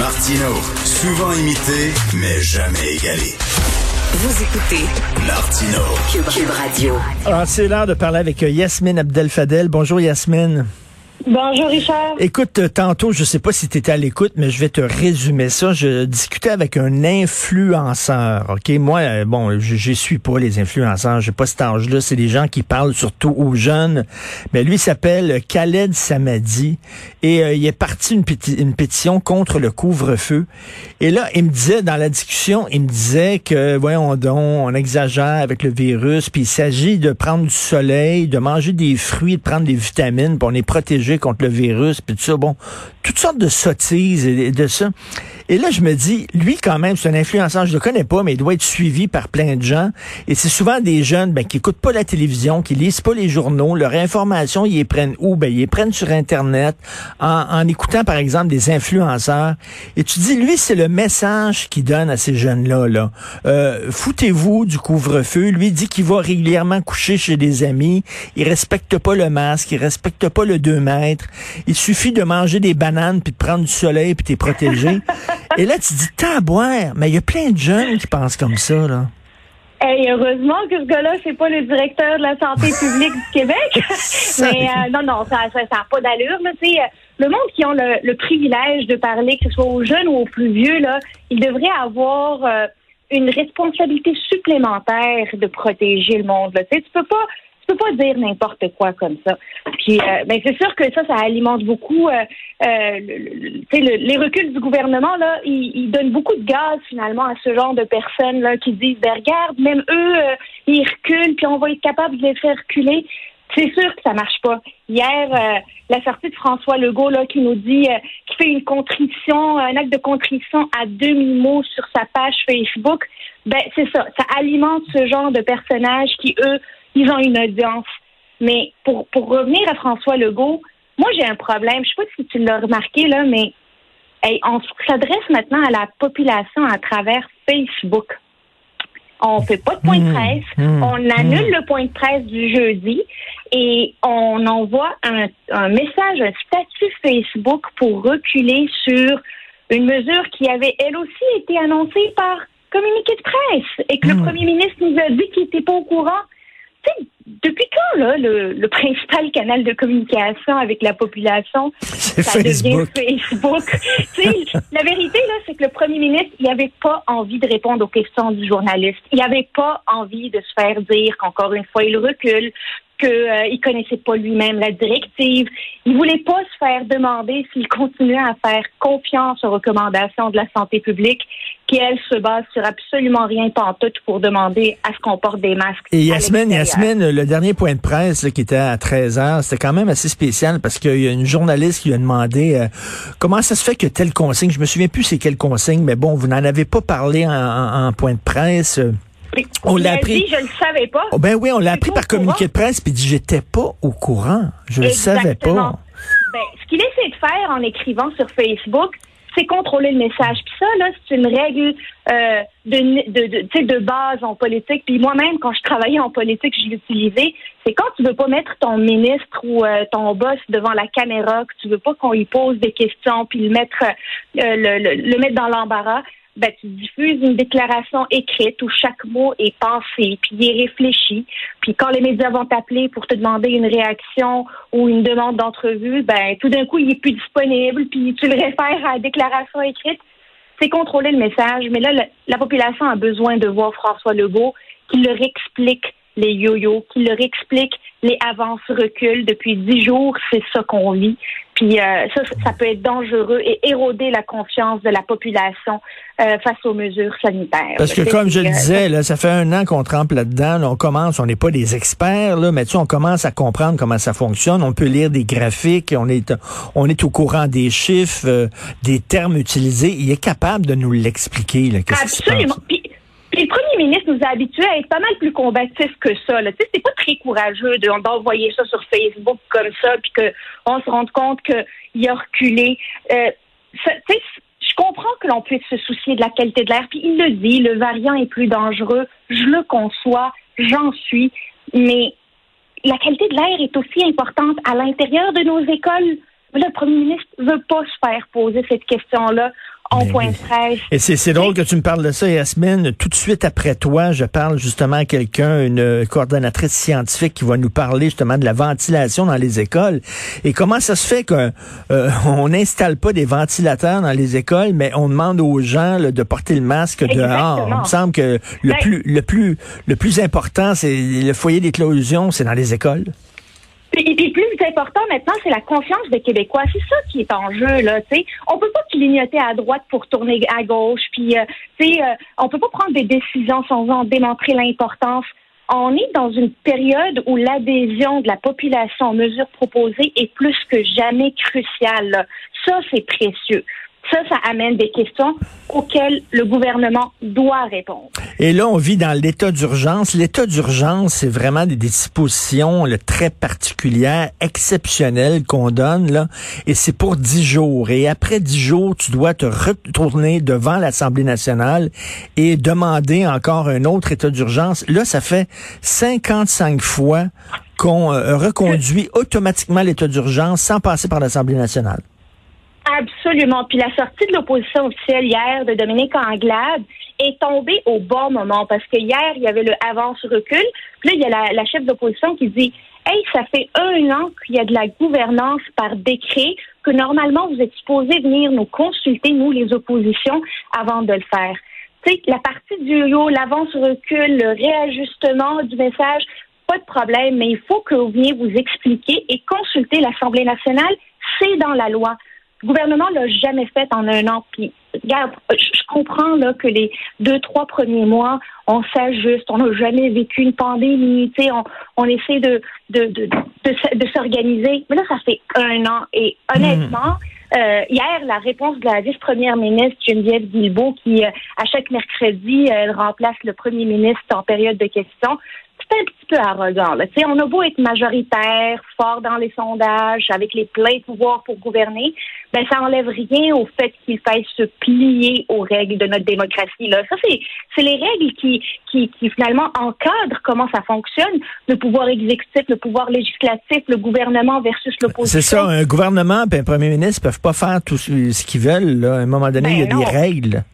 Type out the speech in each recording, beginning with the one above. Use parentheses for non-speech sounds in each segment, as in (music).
Martino, souvent imité, mais jamais égalé. Vous écoutez Martino. Cube, Cube Radio. Alors, c'est l'heure de parler avec euh, Yasmine Abdel-Fadel. Bonjour Yasmine. Bonjour Richard. Écoute, euh, tantôt, je sais pas si tu étais à l'écoute, mais je vais te résumer ça. Je discutais avec un influenceur. OK, moi euh, bon, je, je suis pas les influenceurs, j'ai pas cet âge-là, c'est des gens qui parlent surtout aux jeunes. Mais lui s'appelle Khaled Samadi et euh, il est parti une, péti- une pétition contre le couvre-feu. Et là, il me disait dans la discussion, il me disait que voyons on exagère avec le virus, puis il s'agit de prendre du soleil, de manger des fruits, de prendre des vitamines, puis on est protégé contre le virus, puis tout ça. Bon, toutes sortes de sottises et de ça. Et là, je me dis, lui, quand même, c'est un influenceur, je le connais pas, mais il doit être suivi par plein de gens. Et c'est souvent des jeunes ben, qui écoutent pas la télévision, qui lisent pas les journaux. Leur information, ils les prennent où? Ben, ils les prennent sur Internet, en, en écoutant, par exemple, des influenceurs. Et tu dis, lui, c'est le message qu'il donne à ces jeunes-là. Là. Euh, Foutez-vous du couvre-feu. Lui dit qu'il va régulièrement coucher chez des amis. Il respecte pas le masque. Il respecte pas le 2 mètres. Il suffit de manger des bananes puis de prendre du soleil puis t'es protégé. (laughs) Et là, tu dis, t'as à boire. Mais il y a plein de jeunes qui pensent comme ça, là. Hey, heureusement que ce gars-là, c'est pas le directeur de la santé (laughs) publique du Québec. (laughs) Mais euh, non, non, ça n'a ça, pas d'allure. Euh, le monde qui ont le, le privilège de parler, que ce soit aux jeunes ou aux plus vieux, là, ils devraient avoir euh, une responsabilité supplémentaire de protéger le monde. Là. Tu peux pas peux pas dire n'importe quoi comme ça. Puis, euh, ben c'est sûr que ça, ça alimente beaucoup. Euh, euh, le- les reculs du gouvernement là, ils, donnent beaucoup de gaz finalement à ce genre de personnes là qui disent, ben regarde, même eux, euh, ils reculent, puis on va être capable de les faire reculer. C'est sûr que ça marche pas. Hier, euh, la sortie de François Legault là, qui nous dit, euh, qui fait une contrition, un acte de contrition à demi-mot sur sa page Facebook, ben c'est ça. Ça alimente ce genre de personnages qui, eux, ils ont une audience. Mais pour, pour revenir à François Legault, moi j'ai un problème. Je sais pas si tu l'as remarqué là, mais hey, on s'adresse maintenant à la population à travers Facebook. On fait pas de point de Mmh, presse, mmh, on annule le point de presse du jeudi et on envoie un, un message, un statut Facebook pour reculer sur une mesure qui avait elle aussi été annoncée par communiqué de presse et que Mmh. le premier ministre nous a dit qu'il n'était pas au courant. Depuis quand, là, le, le principal canal de communication avec la population, (laughs) C'est ça Facebook. devient Facebook. (laughs) La vérité, là, c'est que le premier ministre, il n'avait pas envie de répondre aux questions du journaliste. Il n'avait pas envie de se faire dire qu'encore une fois, il recule, qu'il ne connaissait pas lui-même la directive. Il voulait pas se faire demander s'il continuait à faire confiance aux recommandations de la santé publique, qui, elle, se base sur absolument rien pantoute pour demander à ce qu'on porte des masques. Et Yasmine. Yasmine, le dernier point de presse là, qui était à 13 heures, c'était quand même assez spécial parce qu'il y a une journaliste qui lui a demandé euh, comment ça se fait que telle consigne, je me souviens plus c'est quelle consigne, mais bon, vous n'en avez pas parlé en, en- en point de presse. On l'a appris. dit, je le savais pas. Oh, ben oui, on l'a appris par communiqué de presse, puis il dit j'étais pas au courant, je le savais pas. Ben, ce qu'il essaie de faire en écrivant sur Facebook, c'est contrôler le message. Puis ça, là, c'est une règle euh, de, de, de, de base en politique. Puis moi-même, quand je travaillais en politique, je l'utilisais. C'est quand tu veux pas mettre ton ministre ou euh, ton boss devant la caméra, que tu veux pas qu'on lui pose des questions, puis le mettre, euh, le, le- le mettre dans l'embarras. Ben, tu diffuses une déclaration écrite où chaque mot est pensé, puis il est réfléchi. Puis quand les médias vont t'appeler pour te demander une réaction ou une demande d'entrevue, ben tout d'un coup, il est plus disponible, puis tu le réfères à la déclaration écrite. C'est contrôler le message. Mais là, la, la population a besoin de voir François Legault qui leur explique les yo-yo, qui leur explique les avances reculs depuis dix jours, c'est ça qu'on vit. Puis Puis euh, ça, ça peut être dangereux et éroder la confiance de la population euh, face aux mesures sanitaires. Parce que comme je le disais, là, ça fait un an qu'on trempe là-dedans. on commence, on n'est pas des experts, là, mais tu sais, on commence à comprendre comment ça fonctionne. On peut lire des graphiques, on est, on est au courant des chiffres, des termes utilisés. Il est capable de nous l'expliquer. Absolument. Puis, le premier ministre nous a habitués à être pas mal plus combatifs que ça. Sais, c'est pas très courageux d'envoyer ça sur Facebook comme ça, puis qu'on se rende compte qu'il a reculé. Euh, je comprends que l'on puisse se soucier de la qualité de l'air, puis il le dit, le variant est plus dangereux. Je le conçois, j'en suis, mais la qualité de l'air est aussi importante à l'intérieur de nos écoles. Le premier ministre veut pas se faire poser cette question-là en point de presse. Et c'est drôle que tu me parles de ça, Yasmine. Tout de suite après toi, je parle justement à quelqu'un, une coordonnatrice scientifique qui va nous parler justement de la ventilation dans les écoles. Et comment ça se fait qu'on euh, n'installe pas des ventilateurs dans les écoles, mais on demande aux gens de porter le masque dehors? Il me semble que le ben plus le plus le plus important, c'est le foyer d'éclosion, c'est dans les écoles. Et puis plus important maintenant, c'est la confiance des Québécois. C'est ça qui est en jeu là. sais. On peut pas clignoter à droite pour tourner à gauche. Puis, euh, euh, on peut pas prendre des décisions sans en démontrer l'importance. On est dans une période où l'adhésion de la population aux mesures proposées est plus que jamais cruciale. Ça, c'est précieux. Ça, ça amène des questions auxquelles le gouvernement doit répondre. Et là, on vit dans l'état d'urgence. L'état d'urgence, c'est vraiment des dispositions très particulières, exceptionnelles qu'on donne, là. Et c'est pour dix jours. Et après dix jours, tu dois te retourner devant l'Assemblée nationale et demander encore un autre état d'urgence. Là, ça fait 55 fois qu'on euh, reconduit automatiquement l'état d'urgence sans passer par l'Assemblée nationale. Absolument. Puis la sortie de l'opposition officielle hier de Dominique Anglade est tombée au bon moment parce que hier, il y avait le avance-recul. Puis là, il y a la, chef d'opposition qui dit Hey, ça fait un an qu'il y a de la gouvernance par décret, que normalement, vous êtes supposé venir nous consulter, nous, les oppositions, avant de le faire. Tu sais, la partie du yo, l'avance-recul, le réajustement du message, pas de problème, mais il faut que vous veniez vous expliquer et consulter l'Assemblée nationale. C'est dans la loi. Le gouvernement l'a jamais fait en un an. Puis, regarde, je comprends là que les deux, trois premiers mois, on s'ajuste. On n'a jamais vécu une pandémie. Tu sais, on, on essaie de de, de, de, s'organiser. Mais là, ça fait un an. Et honnêtement, euh, hier, la réponse de la vice-première ministre Geneviève Guilbeault, qui euh, à chaque mercredi, elle remplace le premier ministre en période de questions, c'est un petit peu arrogant. Là. on a beau être majoritaire, fort dans les sondages, avec les pleins pouvoirs pour gouverner, ben ça enlève rien au fait qu'il faille se plier aux règles de notre démocratie. Là. Ça, c'est, c'est les règles qui, qui, qui finalement encadrent comment ça fonctionne, le pouvoir exécutif, le pouvoir législatif, le gouvernement versus l'opposition. C'est ça, un gouvernement et un premier ministre peuvent pas faire tout ce qu'ils veulent. Là. À un moment donné, il y a ben des règles.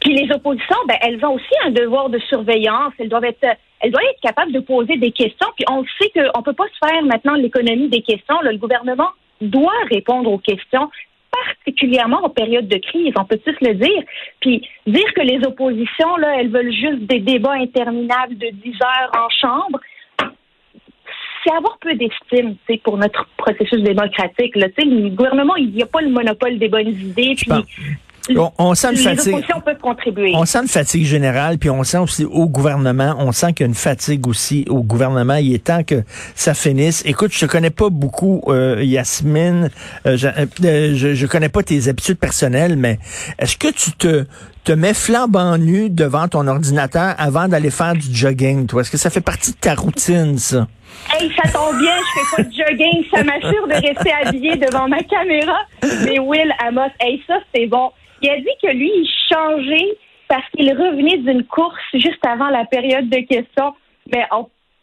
Puis les oppositions, ben, elles ont aussi un devoir de surveillance. Elles doivent être elle doit être capable de poser des questions. Puis on sait qu'on ne peut pas se faire maintenant l'économie des questions. le gouvernement doit répondre aux questions, particulièrement en période de crise, on peut tous le dire. Puis dire que les oppositions, là, elles veulent juste des débats interminables de 10 heures en chambre, c'est avoir peu d'estime pour notre processus démocratique. Là. Le gouvernement, il n'y a pas le monopole des bonnes idées. Puis on, sent une fatigue. contribuer. On sent une fatigue générale, puis on sent aussi au gouvernement, on sent qu'il y a une fatigue aussi au gouvernement. Il est temps que ça finisse. Écoute, je te connais pas beaucoup, euh, Yasmine. Euh, je, euh, je, connais pas tes habitudes personnelles, mais est-ce que tu te te mets flambant nu devant ton ordinateur avant d'aller faire du jogging, toi? Est-ce que ça fait partie de ta routine, ça? Hey, ça tombe bien, je fais pas de jogging. Ça m'assure de rester habillé devant ma caméra. Mais Will Amos, hey, ça, c'est bon. Il a dit que lui, il changeait parce qu'il revenait d'une course juste avant la période de questions. Mais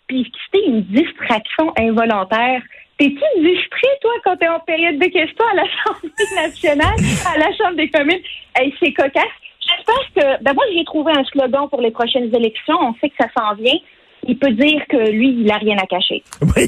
puis c'était une distraction involontaire. T'es-tu distrait, toi, quand t'es en période de questions à l'Assemblée nationale, à la Chambre des communes? Hey, c'est cocasse. J'espère que, ben moi, j'ai trouvé un slogan pour les prochaines élections. On sait que ça s'en vient il peut dire que lui, il a rien à cacher. (laughs) Oui,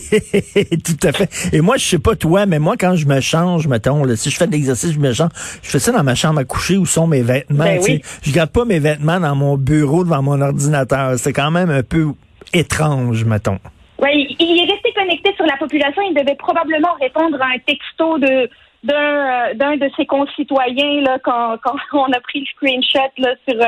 tout à fait. Et moi, je sais pas toi, mais moi, quand je me change, mettons, si je fais de l'exercice, je me change, je fais ça dans ma chambre à coucher où sont mes vêtements. Ben oui. Je garde pas mes vêtements dans mon bureau devant mon ordinateur. C'est quand même un peu étrange, mettons. Oui, il est resté connecté sur la population. Il devait probablement répondre à un texto de d'un d'un de ses concitoyens là quand, quand (laughs) on a pris le screenshot là sur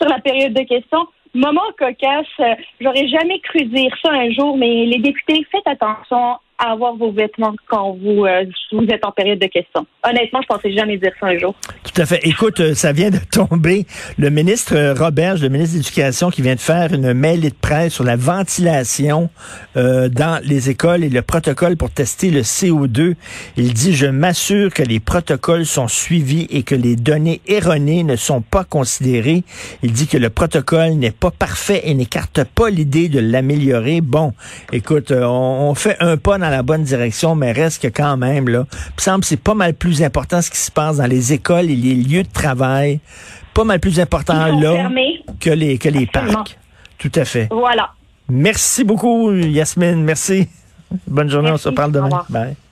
sur la période de questions. Moment cocasse, j'aurais jamais cru dire ça un jour, mais les députés, faites attention à avoir vos vêtements quand vous, euh, vous êtes en période de questions. Honnêtement, je pensais jamais dire ça un jour. Tout à fait. Écoute, euh, ça vient de tomber. Le ministre euh, Roberge, le ministre de l'Éducation, qui vient de faire une mêlée de presse sur la ventilation dans les écoles et le protocole pour tester le CO2. Il dit, je m'assure que les protocoles sont suivis et que les données erronées ne sont pas considérées. Il dit que le protocole n'est pas parfait et n'écarte pas l'idée de l'améliorer. Bon, écoute, on, on fait un pas dans la bonne direction, mais reste que quand même, là, il me semble que c'est pas mal plus important ce qui se passe dans les écoles et les lieux de travail, pas mal plus important là que les, que les parcs. Tout à fait. Voilà. Merci beaucoup, Yasmine. Merci. Bonne journée. On se parle demain. Bye.